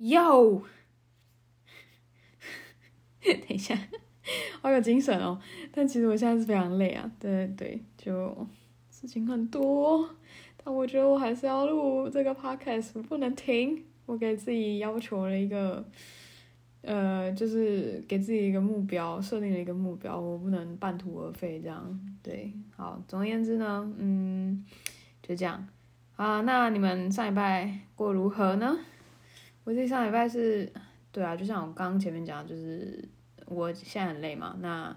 哟，等一下，好有精神哦！但其实我现在是非常累啊，对对，就事情很多，但我觉得我还是要录这个 podcast，不能停。我给自己要求了一个，呃，就是给自己一个目标，设定了一个目标，我不能半途而废，这样对。好，总而言之呢，嗯，就这样啊。那你们上礼拜过如何呢？我这上礼拜是，对啊，就像我刚前面讲，就是我现在很累嘛。那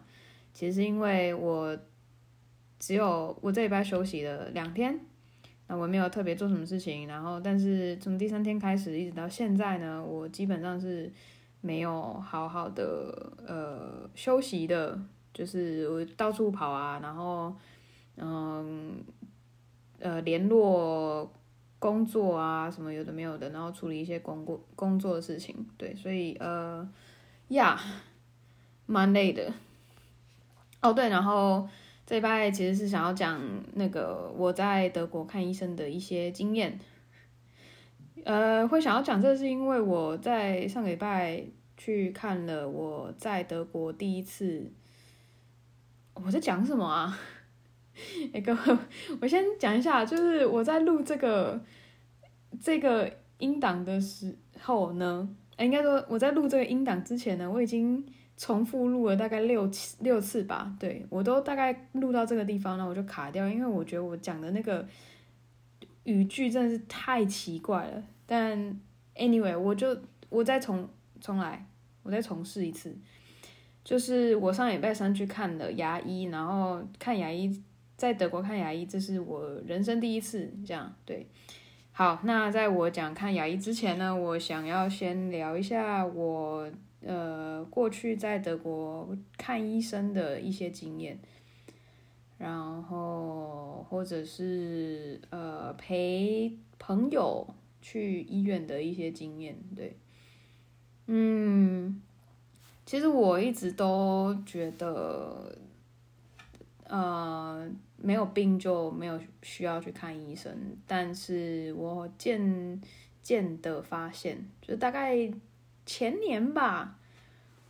其实是因为我只有我这礼拜休息了两天，那我没有特别做什么事情。然后，但是从第三天开始一直到现在呢，我基本上是没有好好的呃休息的，就是我到处跑啊，然后嗯呃联络。工作啊，什么有的没有的，然后处理一些工作工作的事情，对，所以呃，呀，蛮累的。哦，对，然后这一拜其实是想要讲那个我在德国看医生的一些经验。呃，会想要讲这是因为我在上个礼拜去看了我在德国第一次。我在讲什么啊？哎，各位，我先讲一下，就是我在录这个这个音档的时候呢，哎，应该说我在录这个音档之前呢，我已经重复录了大概六七六次吧，对，我都大概录到这个地方，然后我就卡掉，因为我觉得我讲的那个语句真的是太奇怪了。但 anyway，我就我再重重来，我再重试一次，就是我上礼拜三去看了牙医，然后看牙医。在德国看牙医，这是我人生第一次这样。对，好，那在我讲看牙医之前呢，我想要先聊一下我呃过去在德国看医生的一些经验，然后或者是呃陪朋友去医院的一些经验。对，嗯，其实我一直都觉得。呃，没有病就没有需要去看医生，但是我渐渐的发现，就大概前年吧，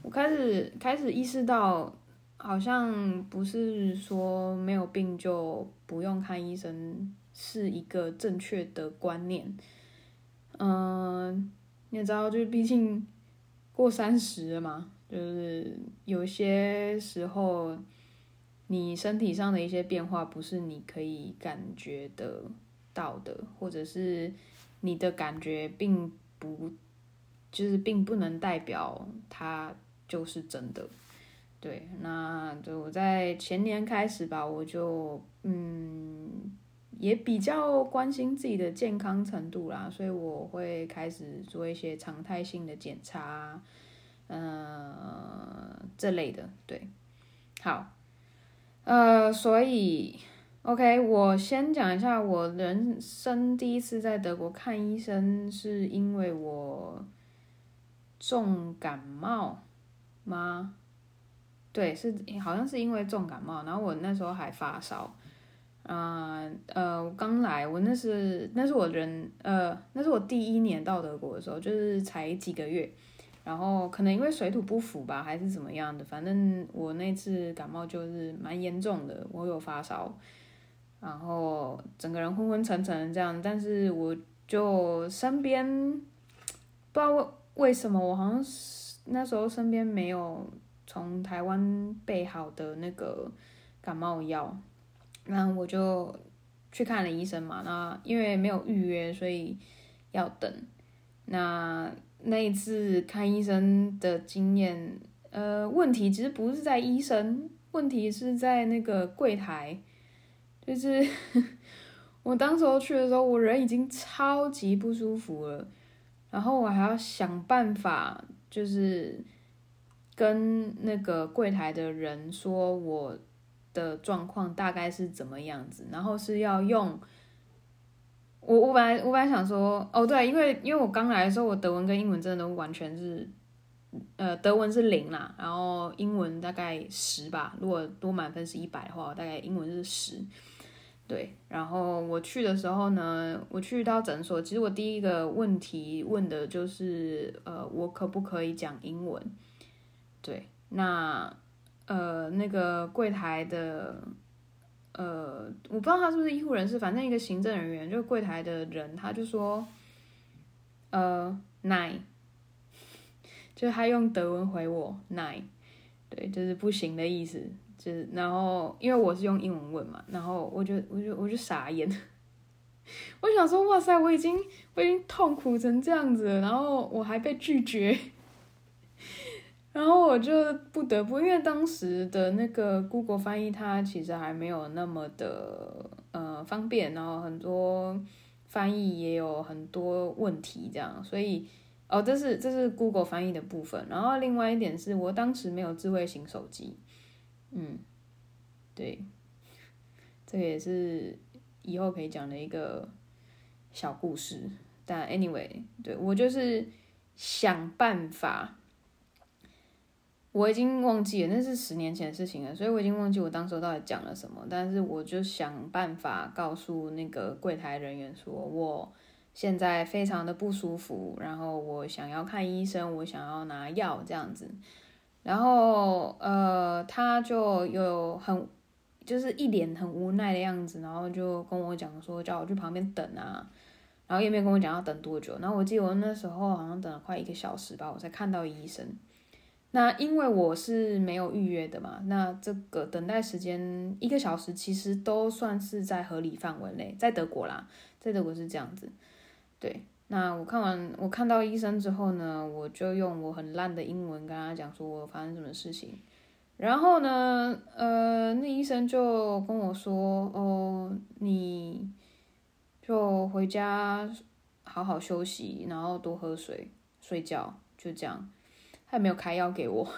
我开始开始意识到，好像不是说没有病就不用看医生是一个正确的观念。嗯、你也知道，就是毕竟过三十了嘛，就是有些时候。你身体上的一些变化不是你可以感觉得到的，或者是你的感觉并不，就是并不能代表它就是真的。对，那就我在前年开始吧，我就嗯也比较关心自己的健康程度啦，所以我会开始做一些常态性的检查，呃这类的。对，好。呃，所以，OK，我先讲一下我人生第一次在德国看医生，是因为我重感冒吗？对，是好像是因为重感冒，然后我那时候还发烧，呃呃，我刚来，我那是那是我人呃那是我第一年到德国的时候，就是才几个月。然后可能因为水土不服吧，还是怎么样的，反正我那次感冒就是蛮严重的，我有发烧，然后整个人昏昏沉沉这样，但是我就身边不知道为为什么，我好像是那时候身边没有从台湾备好的那个感冒药，然后我就去看了医生嘛，那因为没有预约，所以要等，那。那一次看医生的经验，呃，问题其实不是在医生，问题是在那个柜台，就是 我当时候去的时候，我人已经超级不舒服了，然后我还要想办法，就是跟那个柜台的人说我的状况大概是怎么样子，然后是要用。我我本来我本来想说，哦对，因为因为我刚来的时候，我德文跟英文真的都完全是，呃，德文是零啦，然后英文大概十吧。如果多满分是一百的话，大概英文是十。对，然后我去的时候呢，我去到诊所，其实我第一个问题问的就是，呃，我可不可以讲英文？对，那呃，那个柜台的，呃，我不知道他是不是医护人士，反正一个行政人员，就是柜台的人，他就说，呃，nine，就他用德文回我 nine，对，就是不行的意思。就是，然后因为我是用英文问嘛，然后我就我就我就傻眼，我想说哇塞，我已经我已经痛苦成这样子了，然后我还被拒绝，然后我就不得不，因为当时的那个 Google 翻译它其实还没有那么的呃方便，然后很多翻译也有很多问题这样，所以哦这是这是 Google 翻译的部分，然后另外一点是我当时没有智慧型手机。嗯，对，这个也是以后可以讲的一个小故事。但 anyway，对，我就是想办法，我已经忘记了，那是十年前的事情了，所以我已经忘记我当时到底讲了什么。但是我就想办法告诉那个柜台人员说，我现在非常的不舒服，然后我想要看医生，我想要拿药这样子。然后，呃，他就有很，就是一脸很无奈的样子，然后就跟我讲说，叫我去旁边等啊，然后也没有跟我讲要等多久。然后我记得我那时候好像等了快一个小时吧，我才看到医生。那因为我是没有预约的嘛，那这个等待时间一个小时其实都算是在合理范围内，在德国啦，在德国是这样子，对。那我看完，我看到医生之后呢，我就用我很烂的英文跟他讲说我发生什么事情，然后呢，呃，那医生就跟我说，哦，你就回家好好休息，然后多喝水，睡觉，就这样，他没有开药给我，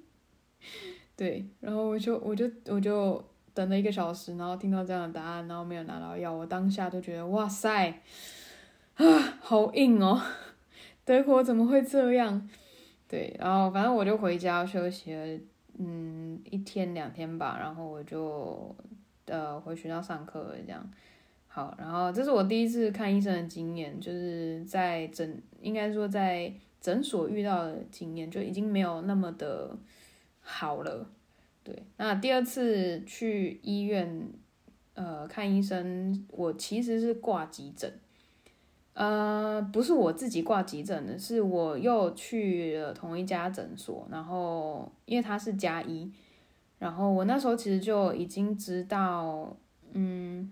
对，然后我就我就我就等了一个小时，然后听到这样的答案，然后没有拿到药，我当下都觉得哇塞。啊，好硬哦！德国怎么会这样？对，然后反正我就回家休息了，嗯，一天两天吧，然后我就呃回学校上课，这样。好，然后这是我第一次看医生的经验，就是在诊，应该说在诊所遇到的经验就已经没有那么的好了。对，那第二次去医院呃看医生，我其实是挂急诊。呃，不是我自己挂急诊的，是我又去了同一家诊所，然后因为他是加医，然后我那时候其实就已经知道，嗯，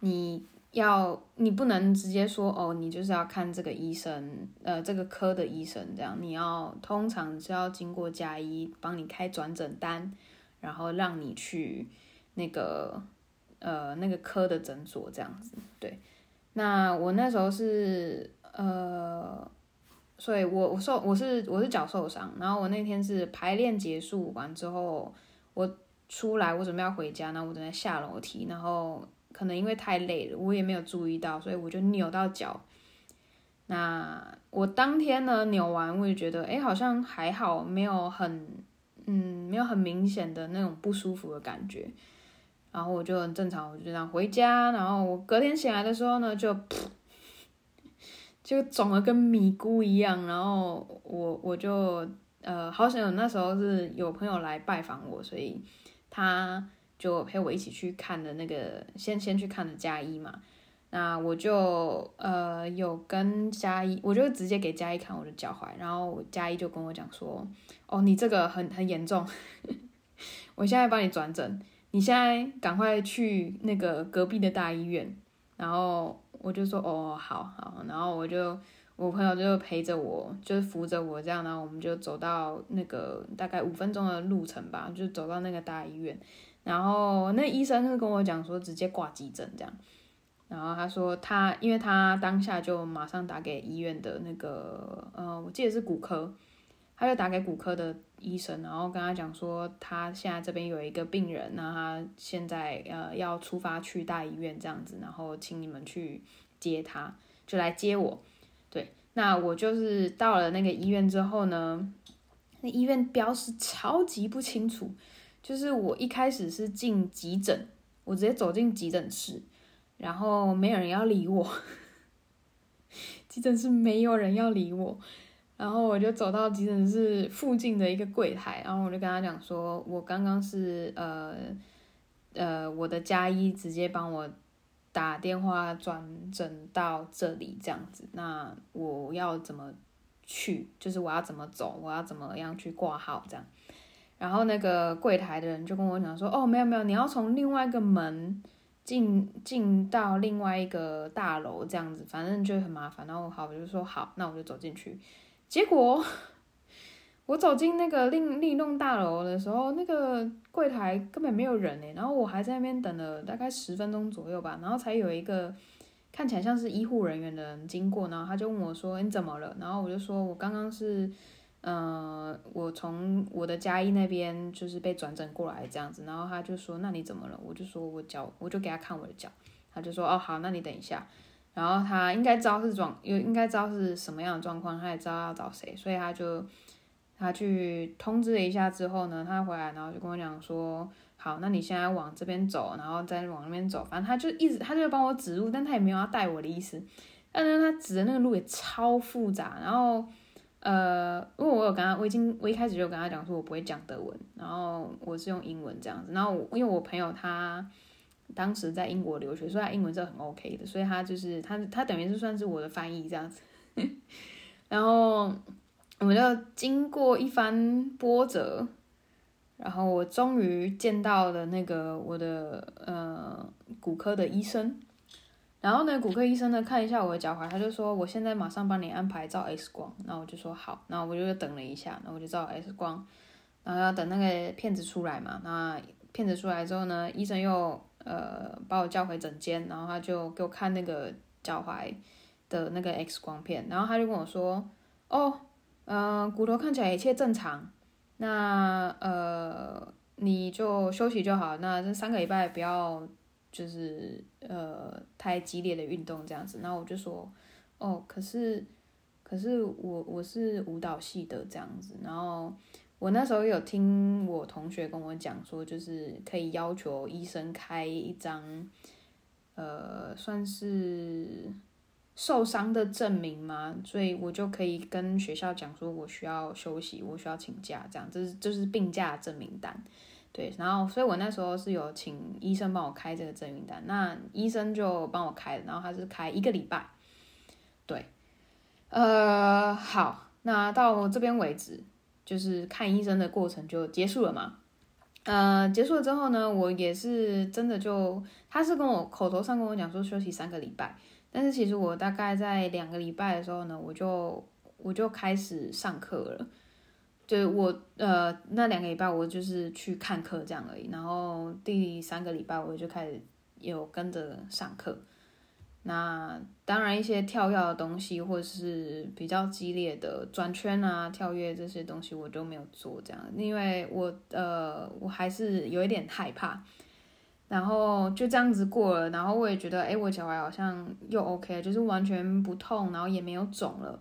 你要你不能直接说哦，你就是要看这个医生，呃，这个科的医生这样，你要通常是要经过家医帮你开转诊单，然后让你去那个呃那个科的诊所这样子，对。那我那时候是呃，所以我我受我是我是脚受伤，然后我那天是排练结束完之后，我出来我准备要回家，然后我正在下楼梯，然后可能因为太累了，我也没有注意到，所以我就扭到脚。那我当天呢扭完，我也觉得诶好像还好，没有很嗯没有很明显的那种不舒服的感觉。然后我就很正常，我就这样回家。然后我隔天醒来的时候呢，就就肿了跟米糊一样。然后我我就呃，好想有，那时候是有朋友来拜访我，所以他就陪我一起去看的那个，先先去看的家医嘛。那我就呃有跟佳一，我就直接给佳一看我的脚踝，然后佳一就跟我讲说：“哦，你这个很很严重，我现在帮你转诊。”你现在赶快去那个隔壁的大医院，然后我就说哦，好好，然后我就我朋友就陪着我，就是扶着我这样，然后我们就走到那个大概五分钟的路程吧，就走到那个大医院，然后那医生就跟我讲说直接挂急诊这样，然后他说他因为他当下就马上打给医院的那个呃，我记得是骨科。他就打给骨科的医生，然后跟他讲说，他现在这边有一个病人，那他现在呃要出发去大医院这样子，然后请你们去接他，就来接我。对，那我就是到了那个医院之后呢，那医院标识超级不清楚，就是我一开始是进急诊，我直接走进急诊室，然后没有人要理我，急诊室没有人要理我，然后我就走到急诊室附近的一个柜台，然后我就跟他讲说，我刚刚是呃呃我的家医直接帮我打电话转诊到这里这样子，那我要怎么去？就是我要怎么走？我要怎么样去挂号这样？然后那个柜台的人就跟我讲说，哦，没有没有，你要从另外一个门进进到另外一个大楼这样子，反正就很麻烦。然后好，我就说好，那我就走进去。结果我走进那个另另一栋大楼的时候，那个柜台根本没有人诶，然后我还在那边等了大概十分钟左右吧，然后才有一个看起来像是医护人员的人经过，然后他就问我说，你怎么了？然后我就说我刚刚是。嗯、我从我的家医那边就是被转诊过来这样子，然后他就说，那你怎么了？我就说我脚，我就给他看我的脚，他就说哦好，那你等一下。然后他应该知道是状，又应该知道是什么样的状况，他也知道要找谁，所以他就他去通知了一下之后呢，他回来然后就跟我讲说，好，那你现在往这边走，然后再往那边走，反正他就一直他就帮我指路，但他也没有要带我的意思，但是他指的那个路也超复杂，然后。呃，因为我有跟他，我已经我一开始就跟他讲说，我不会讲德文，然后我是用英文这样子。然后因为我朋友他当时在英国留学，所以他英文是很 OK 的，所以他就是他他等于是算是我的翻译这样子。然后我们就经过一番波折，然后我终于见到了那个我的呃骨科的医生。然后呢，骨科医生呢看一下我的脚踝，他就说：“我现在马上帮你安排照 X 光。”然后我就说：“好。”然后我就等了一下，然后我就照 X 光，然后要等那个片子出来嘛。那片子出来之后呢，医生又呃把我叫回诊间，然后他就给我看那个脚踝的那个 X 光片，然后他就跟我说：“哦，嗯、呃，骨头看起来一切正常，那呃你就休息就好，那这三个礼拜不要。”就是呃太激烈的运动这样子，然后我就说，哦，可是可是我我是舞蹈系的这样子，然后我那时候有听我同学跟我讲说，就是可以要求医生开一张，呃，算是受伤的证明嘛，所以我就可以跟学校讲说我需要休息，我需要请假这样，这是这是病假证明单。对，然后，所以我那时候是有请医生帮我开这个证明单，那医生就帮我开，然后他是开一个礼拜，对，呃，好，那到这边为止，就是看医生的过程就结束了嘛，呃，结束了之后呢，我也是真的就，他是跟我口头上跟我讲说休息三个礼拜，但是其实我大概在两个礼拜的时候呢，我就我就开始上课了。就我呃那两个礼拜我就是去看课这样而已，然后第三个礼拜我就开始有跟着上课。那当然一些跳跃的东西或者是比较激烈的转圈啊、跳跃这些东西我都没有做这样，因为我呃我还是有一点害怕。然后就这样子过了，然后我也觉得哎我脚踝好像又 OK，就是完全不痛，然后也没有肿了，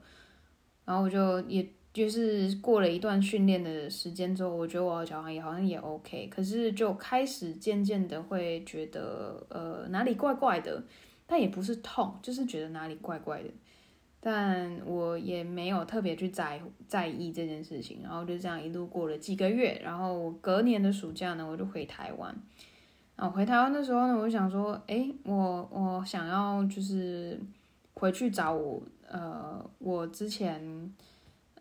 然后我就也。就是过了一段训练的时间之后，我觉得我的脚踝也好像也 OK，可是就开始渐渐的会觉得呃哪里怪怪的，但也不是痛，就是觉得哪里怪怪的，但我也没有特别去在在意这件事情，然后就这样一路过了几个月，然后我隔年的暑假呢，我就回台湾，然后回台湾的时候呢，我就想说，诶，我我想要就是回去找我呃我之前。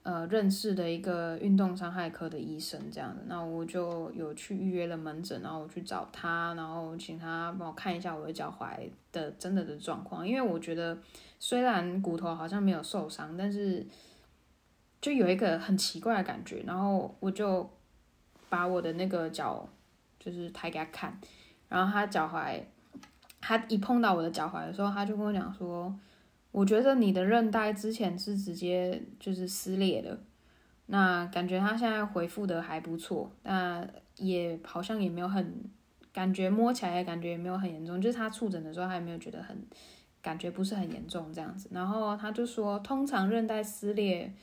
呃，认识的一个运动伤害科的医生，这样的，那我就有去预约了门诊，然后我去找他，然后请他帮我看一下我的脚踝的真的的状况，因为我觉得虽然骨头好像没有受伤，但是就有一个很奇怪的感觉，然后我就把我的那个脚就是抬给他看，然后他脚踝，他一碰到我的脚踝的时候，他就跟我讲说。我觉得你的韧带之前是直接就是撕裂的，那感觉它现在恢复的还不错，那也好像也没有很感觉摸起来感觉也没有很严重，就是他触诊的时候他也没有觉得很感觉不是很严重这样子，然后他就说通常韧带撕裂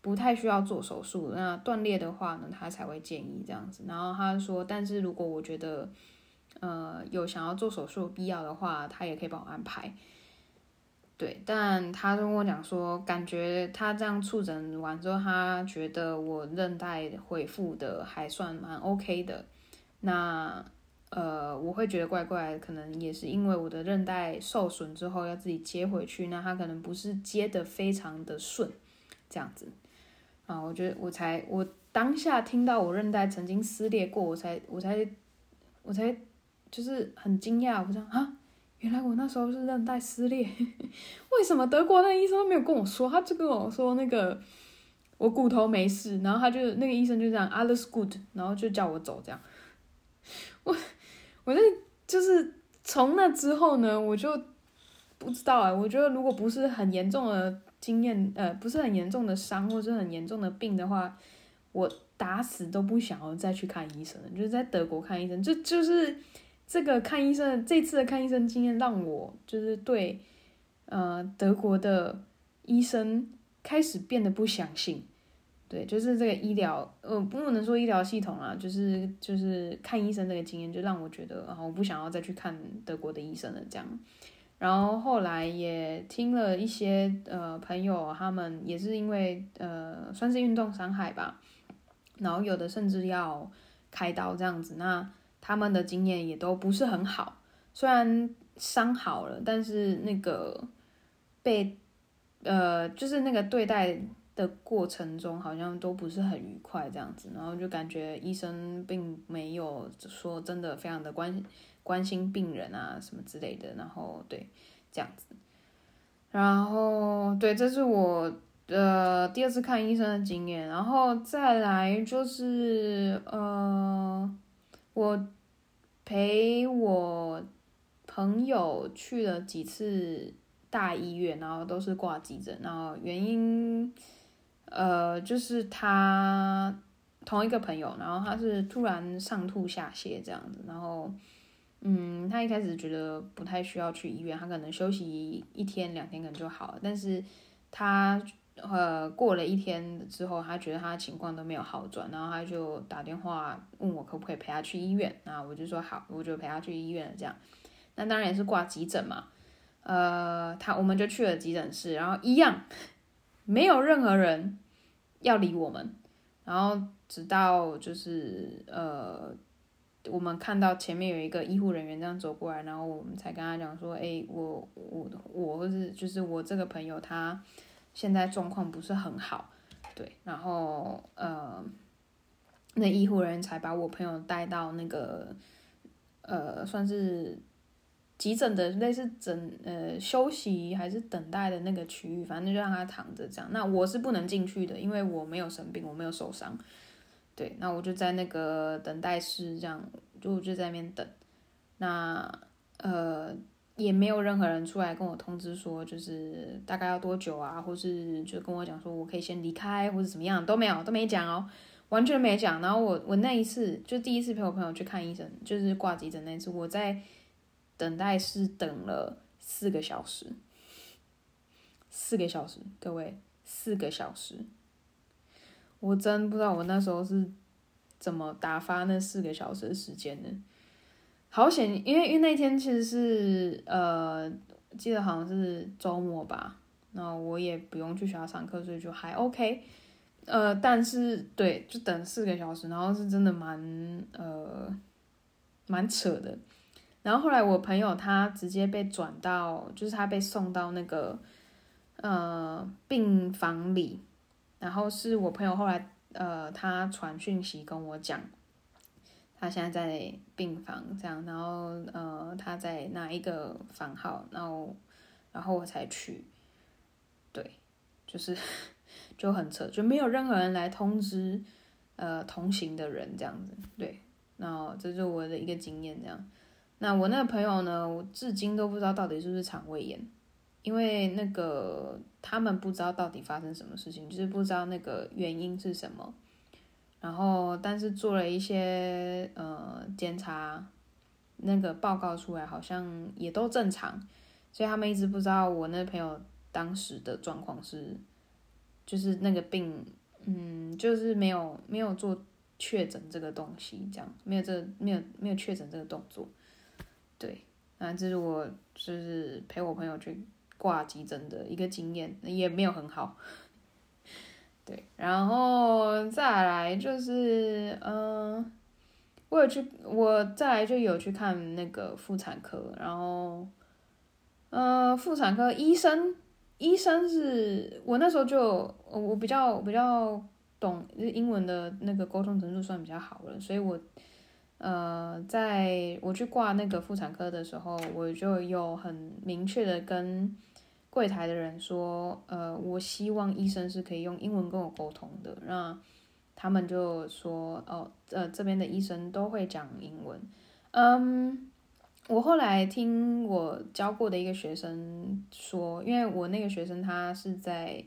不太需要做手术，那断裂的话呢他才会建议这样子，然后他说但是如果我觉得呃有想要做手术的必要的话，他也可以帮我安排。对，但他跟我讲说，感觉他这样触诊完之后，他觉得我韧带恢复的还算蛮 OK 的。那呃，我会觉得怪怪，可能也是因为我的韧带受损之后要自己接回去，那他可能不是接的非常的顺，这样子啊，我觉得我才我当下听到我韧带曾经撕裂过，我才我才我才就是很惊讶，我说啊。原来我那时候是韧带撕裂，为什么德国那医生都没有跟我说？他就跟我说那个我骨头没事，然后他就那个医生就这样 alles good，然后就叫我走这样。我我那就是从那之后呢，我就不知道哎、我觉得如果不是很严重的经验，呃，不是很严重的伤或是很严重的病的话，我打死都不想要再去看医生，就是在德国看医生，就就是。这个看医生，这次的看医生经验让我就是对，呃，德国的医生开始变得不相信。对，就是这个医疗，呃，不能说医疗系统啊，就是就是看医生这个经验，就让我觉得，然后我不想要再去看德国的医生了。这样，然后后来也听了一些呃朋友，他们也是因为呃算是运动伤害吧，然后有的甚至要开刀这样子，那。他们的经验也都不是很好，虽然伤好了，但是那个被呃，就是那个对待的过程中，好像都不是很愉快这样子，然后就感觉医生并没有说真的非常的关关心病人啊什么之类的，然后对这样子，然后对，这是我的第二次看医生的经验，然后再来就是呃。我陪我朋友去了几次大医院，然后都是挂急诊，然后原因，呃，就是他同一个朋友，然后他是突然上吐下泻这样子，然后，嗯，他一开始觉得不太需要去医院，他可能休息一天两天可能就好了，但是他。呃，过了一天之后，他觉得他的情况都没有好转，然后他就打电话问我可不可以陪他去医院，那我就说好，我就陪他去医院这样。那当然也是挂急诊嘛，呃，他我们就去了急诊室，然后一样没有任何人要理我们，然后直到就是呃，我们看到前面有一个医护人员这样走过来，然后我们才跟他讲说，哎，我我我是就是我这个朋友他。现在状况不是很好，对，然后呃，那医护人员才把我朋友带到那个呃，算是急诊的类似诊呃休息还是等待的那个区域，反正就让他躺着这样。那我是不能进去的，因为我没有生病，我没有受伤。对，那我就在那个等待室这样，就就在那边等。那呃。也没有任何人出来跟我通知说，就是大概要多久啊，或是就跟我讲说我可以先离开，或者怎么样都没有，都没讲哦，完全没讲。然后我我那一次就第一次陪我朋友去看医生，就是挂急诊那次，我在等待室等了四个小时，四个小时，各位四个小时，我真不知道我那时候是怎么打发那四个小时的时间的。好险，因为因为那天其实是呃，记得好像是周末吧，然后我也不用去学校上课，所以就还 OK。呃，但是对，就等四个小时，然后是真的蛮呃蛮扯的。然后后来我朋友他直接被转到，就是他被送到那个呃病房里，然后是我朋友后来呃他传讯息跟我讲。他现在在病房这样，然后呃，他在哪一个房号，然后然后我才去，对，就是 就很扯，就没有任何人来通知呃同行的人这样子，对，然后这是我的一个经验这样。那我那个朋友呢，我至今都不知道到底是不是肠胃炎，因为那个他们不知道到底发生什么事情，就是不知道那个原因是什么。然后，但是做了一些呃检查，那个报告出来好像也都正常，所以他们一直不知道我那朋友当时的状况是，就是那个病，嗯，就是没有没有做确诊这个东西，这样没有这没有没有确诊这个动作，对，那这是我就是陪我朋友去挂急诊的一个经验，也没有很好。对，然后再来就是，嗯、我有去，我再来就有去看那个妇产科，然后，呃，妇产科医生，医生是我那时候就我比较比较懂英文的那个沟通程度算比较好了，所以我。呃，在我去挂那个妇产科的时候，我就有很明确的跟柜台的人说，呃，我希望医生是可以用英文跟我沟通的。那他们就说，哦，呃，这边的医生都会讲英文。嗯，我后来听我教过的一个学生说，因为我那个学生他是在，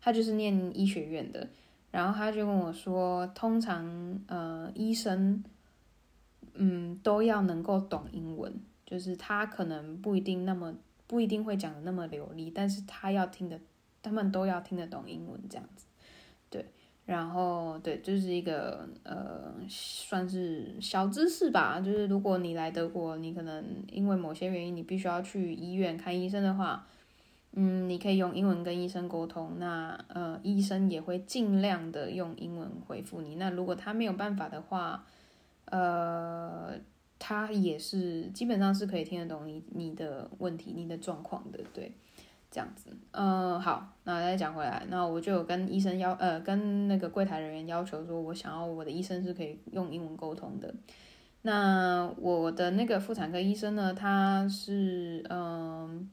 他就是念医学院的，然后他就跟我说，通常呃医生。嗯，都要能够懂英文，就是他可能不一定那么不一定会讲的那么流利，但是他要听得，他们都要听得懂英文这样子，对，然后对，就是一个呃，算是小知识吧，就是如果你来德国，你可能因为某些原因你必须要去医院看医生的话，嗯，你可以用英文跟医生沟通，那呃，医生也会尽量的用英文回复你，那如果他没有办法的话。呃，他也是基本上是可以听得懂你你的问题、你的状况的，对，这样子。嗯、好，那再讲回来，那我就有跟医生要，呃，跟那个柜台人员要求说，我想要我的医生是可以用英文沟通的。那我的那个妇产科医生呢，他是嗯、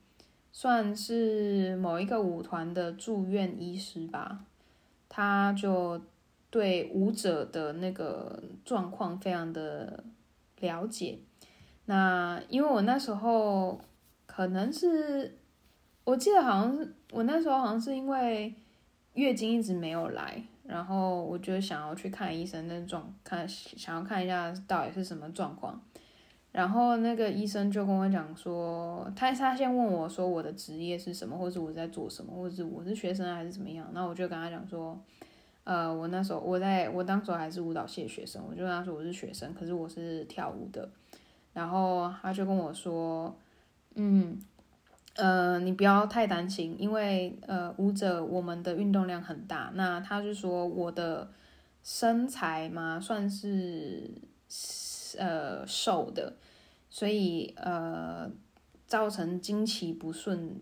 算是某一个舞团的住院医师吧，他就。对舞者的那个状况非常的了解。那因为我那时候可能是，我记得好像是我那时候好像是因为月经一直没有来，然后我就想要去看医生，那状看想要看一下到底是什么状况。然后那个医生就跟我讲说，他他先问我说我的职业是什么，或是我在做什么，或者是我是学生还是怎么样。那我就跟他讲说。呃，我那时候我在我当时还是舞蹈系的学生，我就跟他说我是学生，可是我是跳舞的，然后他就跟我说，嗯，呃，你不要太担心，因为呃，舞者我们的运动量很大，那他就说我的身材嘛，算是呃瘦的，所以呃，造成经期不顺。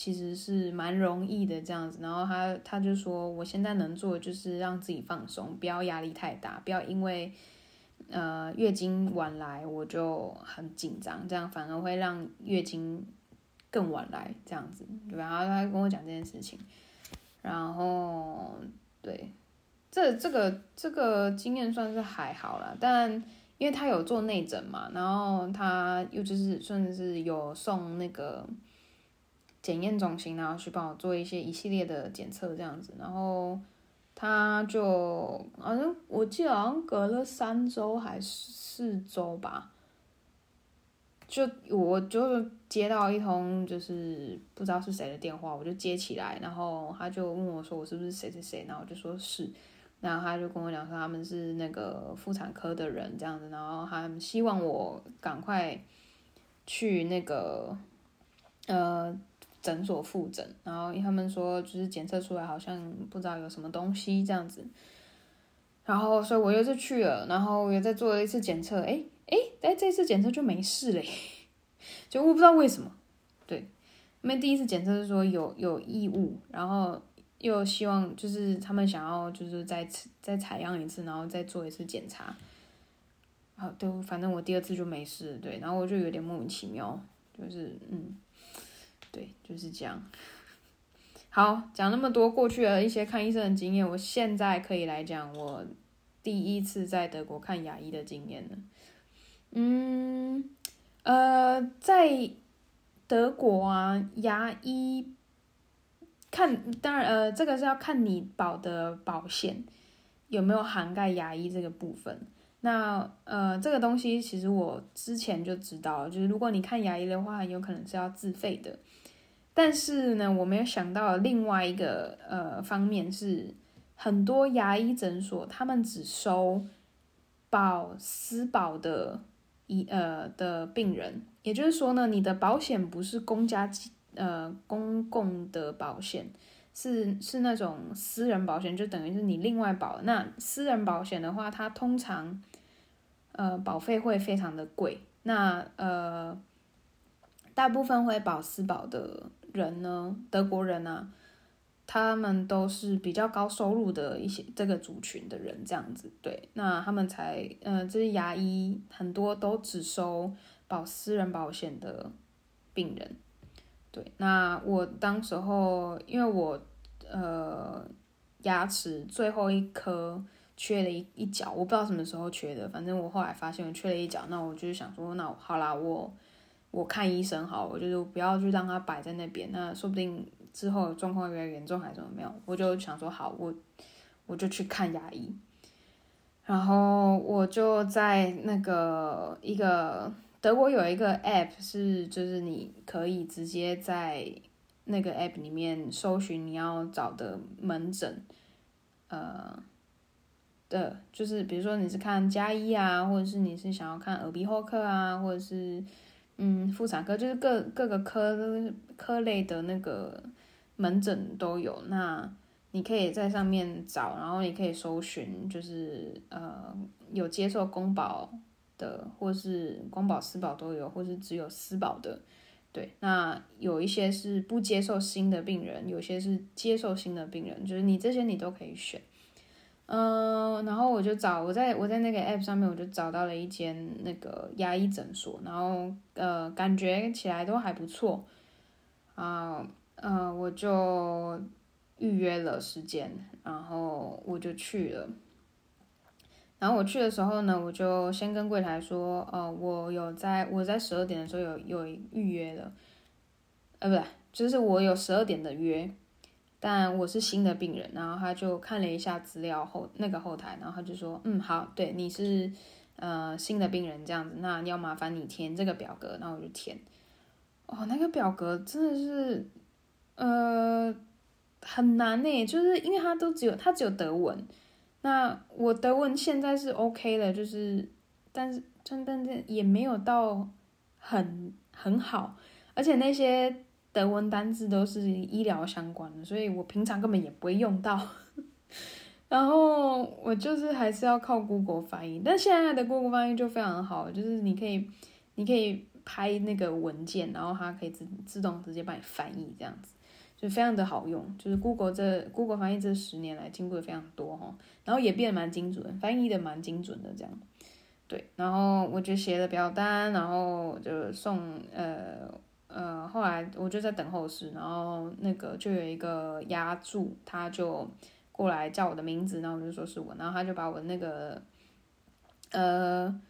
其实是蛮容易的这样子，然后他他就说，我现在能做的就是让自己放松，不要压力太大，不要因为呃月经晚来我就很紧张，这样反而会让月经更晚来这样子，然后他跟我讲这件事情，然后对，这这个这个经验算是还好啦，但因为他有做内诊嘛，然后他又就是算是有送那个。检验中心，然后去帮我做一些一系列的检测，这样子，然后他就好像我记得好像隔了三周还是四周吧，就我就接到一通就是不知道是谁的电话，我就接起来，然后他就问我说我是不是谁谁谁，然后我就说是，然后他就跟我讲说他们是那个妇产科的人这样子，然后他们希望我赶快去那个呃。诊所复诊，然后他们说就是检测出来好像不知道有什么东西这样子，然后所以我又是去了，然后我又再做了一次检测，哎哎哎，这次检测就没事嘞，就我不知道为什么，对，因为第一次检测是说有有异物，然后又希望就是他们想要就是再再采样一次，然后再做一次检查，好，对，反正我第二次就没事，对，然后我就有点莫名其妙，就是嗯。对，就是这样。好，讲那么多过去的一些看医生的经验，我现在可以来讲我第一次在德国看牙医的经验了。嗯，呃，在德国啊，牙医看，当然，呃，这个是要看你保的保险有没有涵盖牙医这个部分。那呃，这个东西其实我之前就知道，就是如果你看牙医的话，很有可能是要自费的。但是呢，我没有想到另外一个呃方面是，很多牙医诊所他们只收保私保的医呃的病人，也就是说呢，你的保险不是公家呃公共的保险，是是那种私人保险，就等于是你另外保。那私人保险的话，它通常呃保费会非常的贵。那呃大部分会保私保的人呢，德国人啊。他们都是比较高收入的一些这个族群的人，这样子对，那他们才，呃，这些牙医很多都只收保私人保险的病人，对，那我当时候因为我呃牙齿最后一颗缺了一一角，我不知道什么时候缺的，反正我后来发现我缺了一角，那我就想说，那好啦，我我看医生好，我就不要去让它摆在那边，那说不定。之后状况越来越严重还是怎么没有？我就想说好，我我就去看牙医，然后我就在那个一个德国有一个 app 是，就是你可以直接在那个 app 里面搜寻你要找的门诊，呃的，就是比如说你是看家医啊，或者是你是想要看耳鼻喉科啊，或者是嗯妇产科，就是各各个科科类的那个。门诊都有，那你可以在上面找，然后你可以搜寻，就是呃有接受公保的，或是公保私保都有，或是只有私保的，对。那有一些是不接受新的病人，有些是接受新的病人，就是你这些你都可以选。嗯、然后我就找我在我在那个 app 上面，我就找到了一间那个牙医诊所，然后呃感觉起来都还不错啊。嗯、呃，我就预约了时间，然后我就去了。然后我去的时候呢，我就先跟柜台说，呃，我有在我在十二点的时候有有预约了，呃，不对，就是我有十二点的约，但我是新的病人。然后他就看了一下资料后那个后台，然后他就说，嗯，好，对，你是呃新的病人这样子，那要麻烦你填这个表格，然后我就填。哦，那个表格真的是。呃，很难呢，就是因为它都只有它只有德文，那我德文现在是 OK 的，就是，但是但但是也没有到很很好，而且那些德文单字都是医疗相关的，所以我平常根本也不会用到，然后我就是还是要靠 Google 翻译，但现在的 Google 翻译就非常好，就是你可以你可以拍那个文件，然后它可以自自动直接帮你翻译这样子。就非常的好用，就是 Google 这 Google 翻译这十年来进步的非常多哈，然后也变得蛮精准，翻译的蛮精准的这样，对，然后我就写了表单，然后就送呃呃，后来我就在等候室，然后那个就有一个牙助，他就过来叫我的名字，然后我就说是我，然后他就把我那个呃。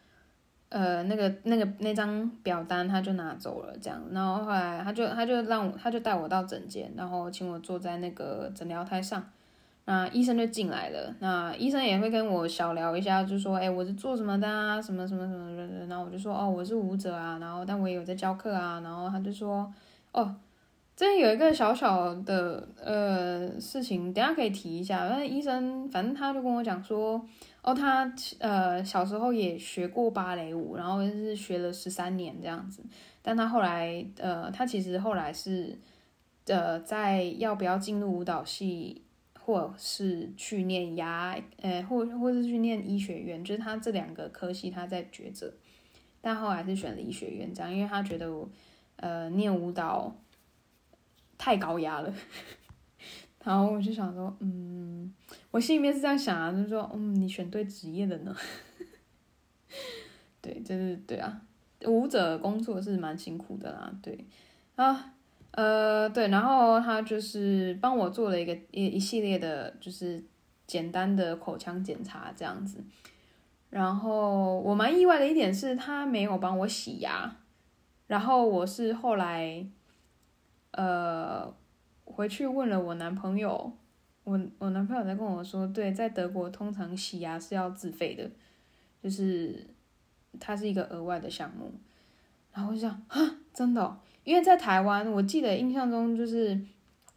呃，那个、那个、那张表单他就拿走了，这样，然后后来他就他就让我他就带我到诊间，然后请我坐在那个诊疗台上，那医生就进来了，那医生也会跟我小聊一下，就说，哎，我是做什么的啊，什么什么什么的，然后我就说，哦，我是舞者啊，然后但我也有在教课啊，然后他就说，哦，这有一个小小的呃事情，等下可以提一下，那医生反正他就跟我讲说。哦，他呃小时候也学过芭蕾舞，然后是学了十三年这样子。但他后来呃，他其实后来是呃，在要不要进入舞蹈系，或是去念牙，呃，或或是去念医学院，就是他这两个科系他在抉择。但后来是选了医学院这样，因为他觉得我呃念舞蹈太高压了。然后我就想说，嗯，我心里面是这样想啊，就是说，嗯，你选对职业了呢。对，就是对啊，舞者工作是蛮辛苦的啦，对啊，呃，对，然后他就是帮我做了一个一一系列的，就是简单的口腔检查这样子。然后我蛮意外的一点是他没有帮我洗牙，然后我是后来，呃。回去问了我男朋友，我我男朋友在跟我说，对，在德国通常洗牙是要自费的，就是它是一个额外的项目。然后我就想，啊，真的？因为在台湾，我记得印象中就是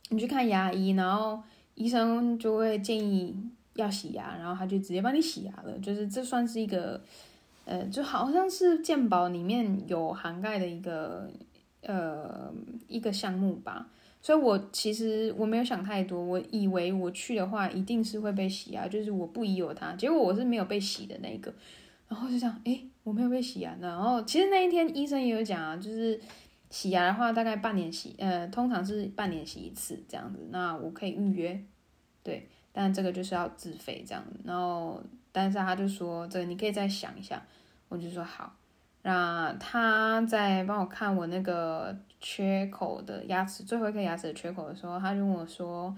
你去看牙医，然后医生就会建议要洗牙，然后他就直接帮你洗牙了，就是这算是一个呃，就好像是健保里面有涵盖的一个呃一个项目吧。所以我其实我没有想太多，我以为我去的话一定是会被洗牙，就是我不疑有他。结果我是没有被洗的那个，然后就想，诶，我没有被洗牙。然后其实那一天医生也有讲啊，就是洗牙的话大概半年洗，呃，通常是半年洗一次这样子。那我可以预约，对，但这个就是要自费这样。然后，但是他就说，这个你可以再想一下。我就说好。那他在帮我看我那个缺口的牙齿，最后一颗牙齿的缺口的时候，他就问我说：“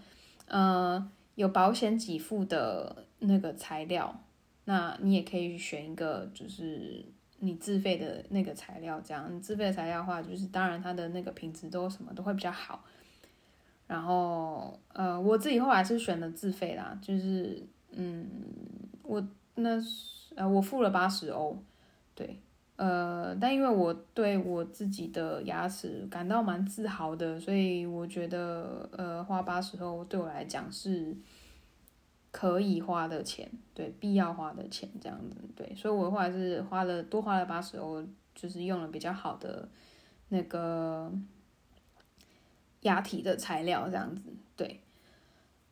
呃，有保险给付的那个材料，那你也可以选一个，就是你自费的那个材料。这样，你自费的材料的话，就是当然它的那个品质都什么都会比较好。然后，呃，我自己后来是选的自费啦，就是嗯，我那呃，我付了八十欧，对。”呃，但因为我对我自己的牙齿感到蛮自豪的，所以我觉得，呃，花八十欧对我来讲是可以花的钱，对，必要花的钱这样子，对，所以我后来是花了多花了八十欧，就是用了比较好的那个牙体的材料这样子，对。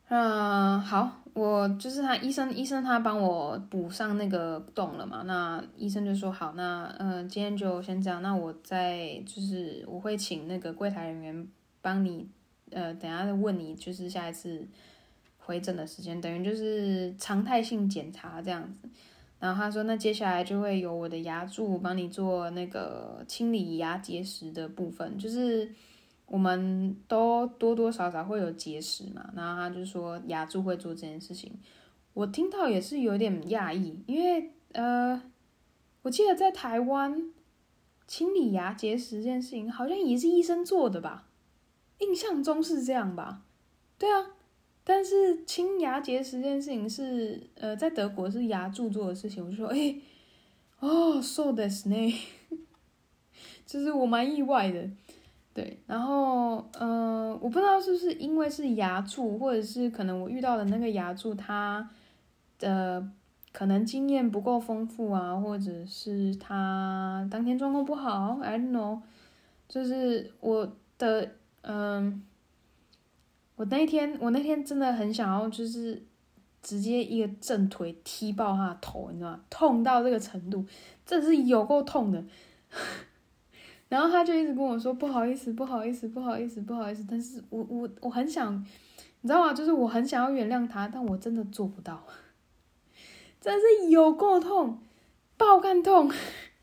嗯，好，我就是他医生，医生他帮我补上那个洞了嘛。那医生就说好，那嗯、今天就先这样。那我再就是我会请那个柜台人员帮你，呃，等下再问你，就是下一次回诊的时间，等于就是常态性检查这样子。然后他说，那接下来就会由我的牙柱帮你做那个清理牙结石的部分，就是。我们都多多少少会有结石嘛，然后他就说牙柱会做这件事情，我听到也是有点讶异，因为呃，我记得在台湾清理牙结石这件事情好像也是医生做的吧，印象中是这样吧？对啊，但是清牙结石这件事情是呃在德国是牙柱做的事情，我就说哎，哦，so this 呢，就是我蛮意外的。对，然后，嗯、呃，我不知道是不是因为是牙柱，或者是可能我遇到的那个牙柱，他的可能经验不够丰富啊，或者是他当天状况不好，I don't know。就是我的，嗯、我那天，我那天真的很想要，就是直接一个正腿踢爆他的头，你知道吗？痛到这个程度，真的是有够痛的。然后他就一直跟我说不好意思，不好意思，不好意思，不好意思。但是我我我很想，你知道吗？就是我很想要原谅他，但我真的做不到，真是有够痛，爆肝痛。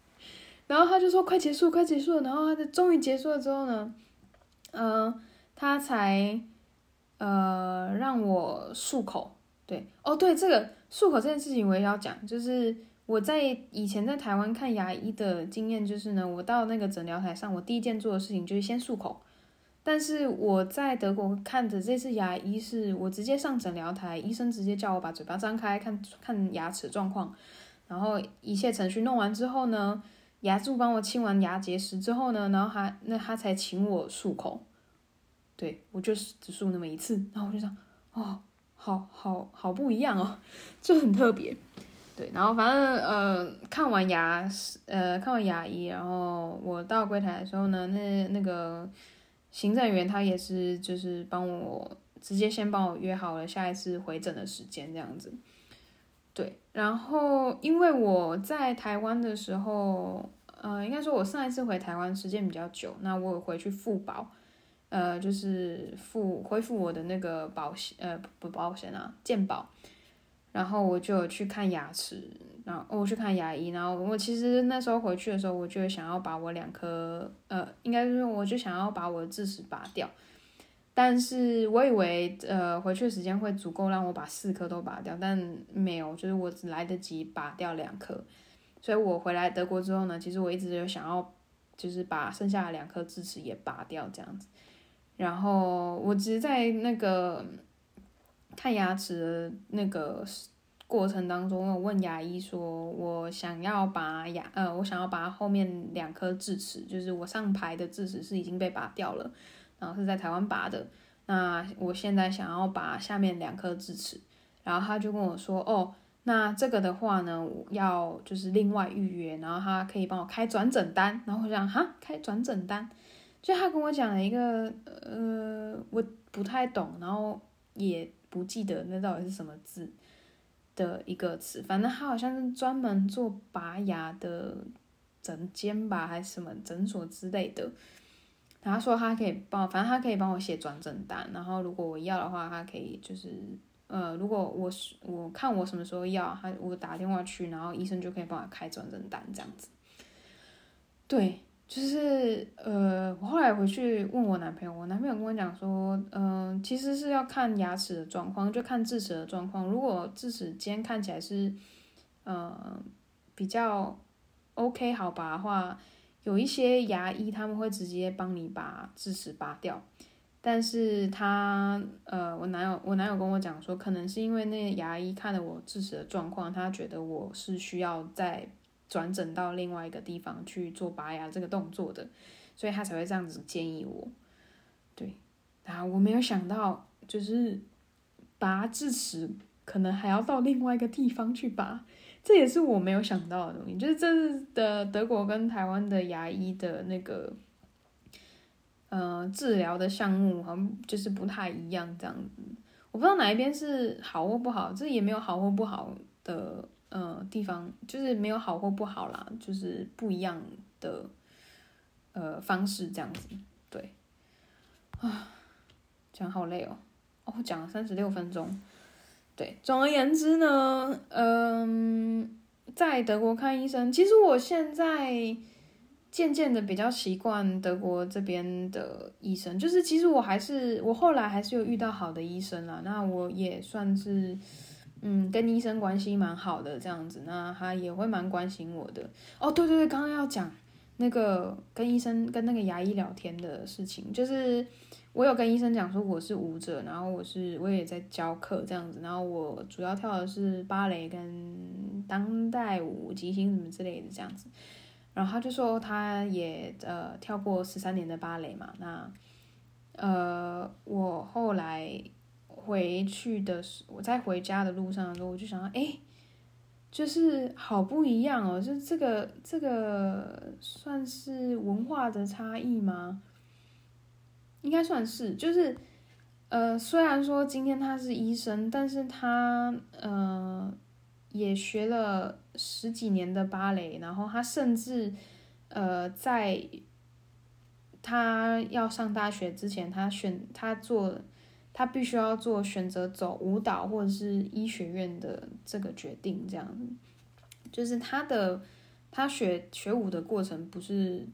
然后他就说快结束，快结束。然后他终于结束了之后呢，嗯、呃，他才呃让我漱口。对，哦对，这个漱口这件事情我也要讲，就是。我在以前在台湾看牙医的经验就是呢，我到那个诊疗台上，我第一件做的事情就是先漱口。但是我在德国看的这次牙医是，我直接上诊疗台，医生直接叫我把嘴巴张开，看看牙齿状况，然后一切程序弄完之后呢，牙助帮我清完牙结石之后呢，然后他那他才请我漱口。对，我就是只输那么一次，然后我就想，哦，好好好不一样哦，就很特别。对，然后反正呃，看完牙呃，看完牙医，然后我到柜台的时候呢，那那个行政员他也是就是帮我直接先帮我约好了下一次回诊的时间这样子。对，然后因为我在台湾的时候，呃，应该说我上一次回台湾时间比较久，那我有回去复保，呃，就是复恢复我的那个保险，呃，不保险啊，健保。然后我就去看牙齿，然后我去看牙医，然后我其实那时候回去的时候，我就想要把我两颗，呃，应该是我就想要把我的智齿拔掉，但是我以为呃回去的时间会足够让我把四颗都拔掉，但没有，就是我只来得及拔掉两颗，所以我回来德国之后呢，其实我一直有想要就是把剩下的两颗智齿也拔掉这样子，然后我只是在那个。看牙齿的那个过程当中，我问牙医说：“我想要拔牙，呃，我想要拔后面两颗智齿，就是我上排的智齿是已经被拔掉了，然后是在台湾拔的。那我现在想要拔下面两颗智齿，然后他就跟我说：‘哦，那这个的话呢，我要就是另外预约，然后他可以帮我开转诊单，然后我想哈，开转诊单，就他跟我讲了一个呃，我不太懂，然后也不记得那到底是什么字的一个词，反正他好像是专门做拔牙的诊间吧，还是什么诊所之类的。他说他可以帮，反正他可以帮我写转诊单，然后如果我要的话，他可以就是。呃，如果我是我看我什么时候要，他我打电话去，然后医生就可以帮我开转诊单这样子。对，就是呃，我后来回去问我男朋友，我男朋友跟我讲说，嗯、其实是要看牙齿的状况，就看智齿的状况。如果智齿今天看起来是呃比较 OK 好拔的话，有一些牙医他们会直接帮你把智齿拔掉。但是他，呃，我男友，我男友跟我讲说，可能是因为那牙医看了我智齿的状况，他觉得我是需要再转诊到另外一个地方去做拔牙这个动作的，所以他才会这样子建议我。对，啊，我没有想到，就是拔智齿可能还要到另外一个地方去拔，这也是我没有想到的东西。就是这的德国跟台湾的牙医的那个。呃，治疗的项目好像就是不太一样，这样子，我不知道哪一边是好或不好，这也没有好或不好的呃地方，就是没有好或不好啦，就是不一样的呃方式这样子，对，啊，讲好累哦，哦，讲了三十六分钟，对，总而言之呢，嗯、在德国看医生，其实我现在。渐渐的比较习惯德国这边的医生，就是其实我还是我后来还是有遇到好的医生啦，那我也算是嗯跟医生关系蛮好的这样子，那他也会蛮关心我的。哦，对对对，刚刚要讲那个跟医生跟那个牙医聊天的事情，就是我有跟医生讲说我是舞者，然后我是我也在教课这样子，然后我主要跳的是芭蕾跟当代舞、即兴什么之类的这样子。然后他就说，他也呃跳过十三年的芭蕾嘛。那呃，我后来回去的时，我在回家的路上的时候，我就想到，哎，就是好不一样哦，就这个这个算是文化的差异吗？应该算是，就是呃，虽然说今天他是医生，但是他呃。也学了十几年的芭蕾，然后他甚至，呃，在他要上大学之前，他选他做，他必须要做选择走舞蹈或者是医学院的这个决定，这样，就是他的他学学舞的过程不是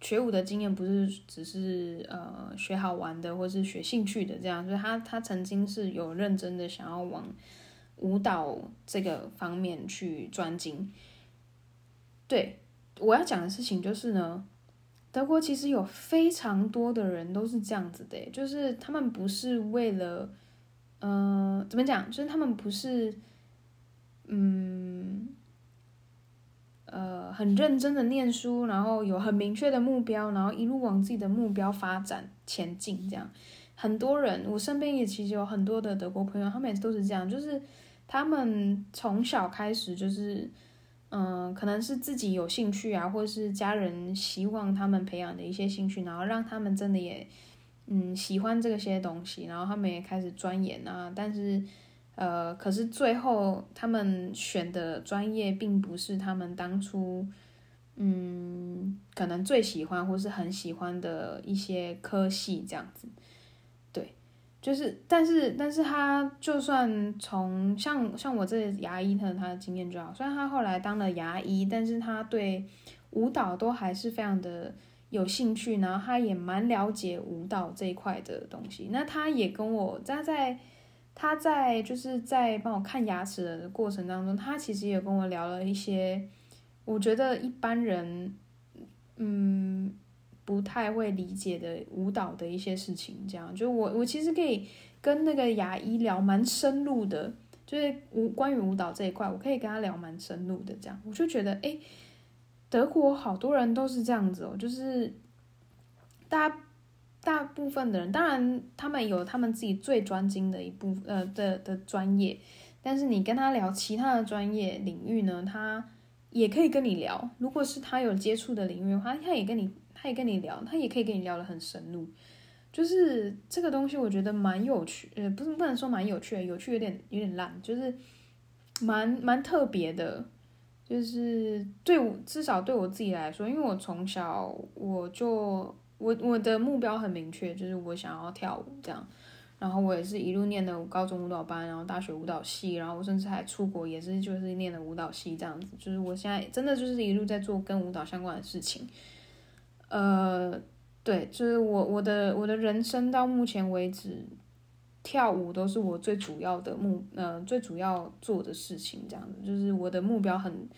学舞的经验，不是只是呃学好玩的或是学兴趣的这样，所以他他曾经是有认真的想要往。舞蹈这个方面去专精。对，我要讲的事情就是呢，德国其实有非常多的人都是这样子的，就是他们不是为了，嗯、怎么讲？就是他们不是，嗯，呃，很认真的念书，然后有很明确的目标，然后一路往自己的目标发展前进。这样，很多人，我身边也其实有很多的德国朋友，他们也都是这样，就是。他们从小开始就是，嗯、可能是自己有兴趣啊，或是家人希望他们培养的一些兴趣，然后让他们真的也，嗯，喜欢这些东西，然后他们也开始钻研啊。但是，呃，可是最后他们选的专业并不是他们当初，嗯，可能最喜欢或是很喜欢的一些科系这样子。就是，但是，但是他就算从像像我这牙医，他他的经验就好。虽然他后来当了牙医，但是他对舞蹈都还是非常的有兴趣，然后他也蛮了解舞蹈这一块的东西。那他也跟我他在他在就是在帮我看牙齿的过程当中，他其实也跟我聊了一些，我觉得一般人，嗯。不太会理解的舞蹈的一些事情，这样就我我其实可以跟那个牙医聊蛮深入的，就是舞关于舞蹈这一块，我可以跟他聊蛮深入的，这样我就觉得哎，德国好多人都是这样子哦，就是大大部分的人，当然他们有他们自己最专精的一部呃的的专业，但是你跟他聊其他的专业领域呢，他也可以跟你聊。如果是他有接触的领域的话，他也跟你，他也跟你聊，他也可以跟你聊得很深入。就是这个东西，我觉得蛮有趣，呃，不是不能说蛮有趣，有趣有点有点烂，就是蛮蛮特别的。就是对我至少对我自己来说，因为我从小我就我我的目标很明确，就是我想要跳舞这样。然后我也是一路念的高中舞蹈班，然后大学舞蹈系，然后我甚至还出国也是就是念的舞蹈系这样子。就是我现在真的就是一路在做跟舞蹈相关的事情。呃，对，就是我我的我的人生到目前为止，跳舞都是我最主要的目呃最主要做的事情这样子。就是我的目标很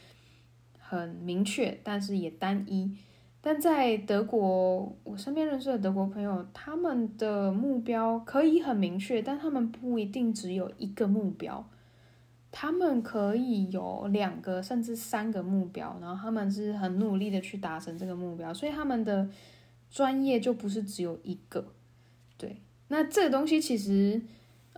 很明确，但是也单一。但在德国，我身边认识的德国朋友，他们的目标可以很明确，但他们不一定只有一个目标，他们可以有两个甚至三个目标，然后他们是很努力的去达成这个目标，所以他们的专业就不是只有一个。对，那这个东西其实，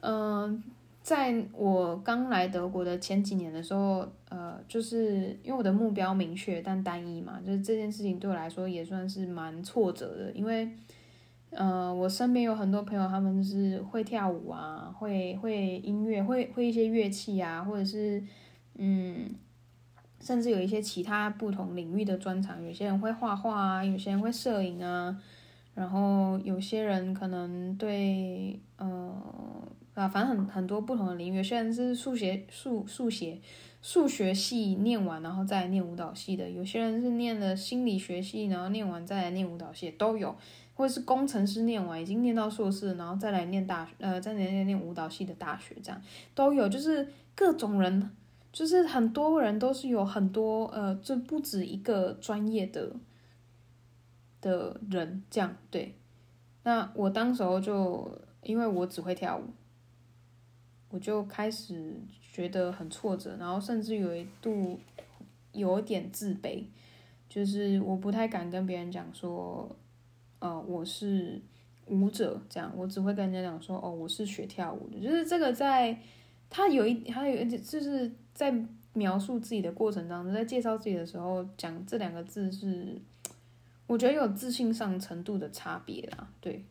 嗯、在我刚来德国的前几年的时候，呃，就是因为我的目标明确但单一嘛，就是这件事情对我来说也算是蛮挫折的，因为，呃，我身边有很多朋友，他们是会跳舞啊，会会音乐，会会一些乐器啊，或者是，嗯，甚至有一些其他不同领域的专长，有些人会画画啊，有些人会摄影啊，然后有些人可能对，呃。啊，反正很很多不同的领域，有些人是数学数数学数学系念完，然后再念舞蹈系的；有些人是念了心理学系，然后念完再来念舞蹈系，都有；或是工程师念完已经念到硕士，然后再来念大学，呃，再来念念舞蹈系的大学，这样都有。就是各种人，就是很多人都是有很多呃，就不止一个专业的的人，这样对。那我当时候就因为我只会跳舞。我就开始觉得很挫折，然后甚至有一度有点自卑，就是我不太敢跟别人讲说，呃，我是舞者这样，我只会跟人家讲说，哦，我是学跳舞的。就是这个在他有一，他有一点，就是在描述自己的过程当中，在介绍自己的时候讲这两个字是，我觉得有自信上程度的差别啦，对。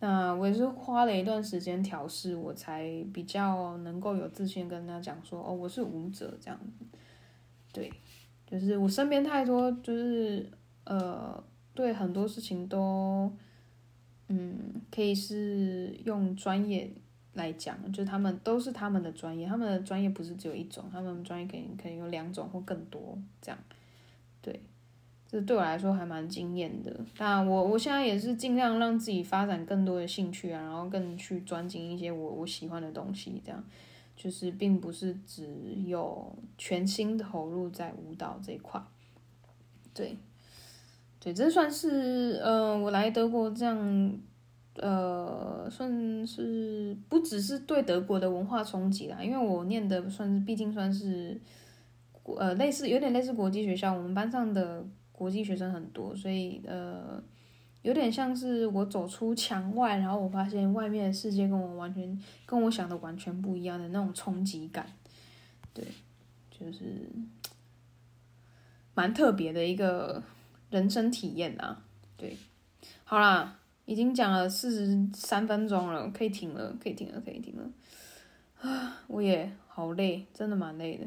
那我也是花了一段时间调试，我才比较能够有自信跟他讲说，哦，我是舞者这样子。对，就是我身边太多，就是呃，对很多事情都，嗯，可以是用专业来讲，就是他们都是他们的专业，他们的专业不是只有一种，他们专业可以可以有两种或更多这样，对。这对我来说还蛮惊艳的。但我我现在也是尽量让自己发展更多的兴趣啊，然后更去专精一些我我喜欢的东西。这样就是并不是只有全心投入在舞蹈这一块。对，对，这算是呃，我来德国这样，呃，算是不只是对德国的文化冲击啦，因为我念的算是毕竟算是呃类似有点类似国际学校，我们班上的。国际学生很多，所以呃，有点像是我走出墙外，然后我发现外面的世界跟我完全跟我想的完全不一样的那种冲击感，对，就是蛮特别的一个人生体验啊。对，好啦，已经讲了四十三分钟了，可以停了，可以停了，可以停了。啊，我也好累，真的蛮累的。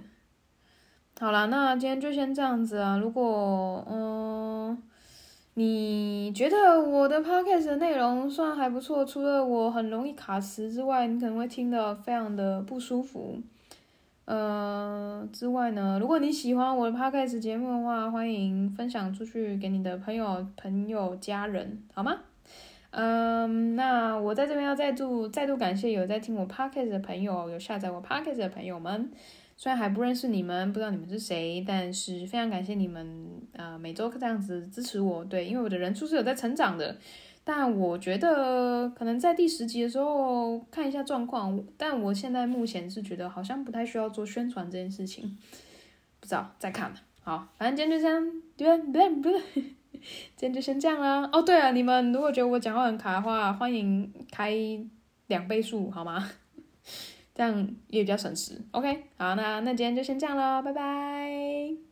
好了，那今天就先这样子啊。如果嗯，你觉得我的 podcast 的内容算还不错，除了我很容易卡词之外，你可能会听得非常的不舒服。呃，之外呢，如果你喜欢我的 podcast 节目的话，欢迎分享出去给你的朋友、朋友、家人，好吗？嗯，那我在这边要再度再度感谢有在听我 podcast 的朋友，有下载我 podcast 的朋友们。虽然还不认识你们，不知道你们是谁，但是非常感谢你们，呃，每周这样子支持我。对，因为我的人数是有在成长的，但我觉得可能在第十集的时候看一下状况。但我现在目前是觉得好像不太需要做宣传这件事情，不知道再看吧。好，反正今天就这样，对不对？对，今天就先这样啦。哦，对了，你们如果觉得我讲话很卡的话，欢迎开两倍速好吗？这样也比较省时。OK，好，那那今天就先这样喽，拜拜。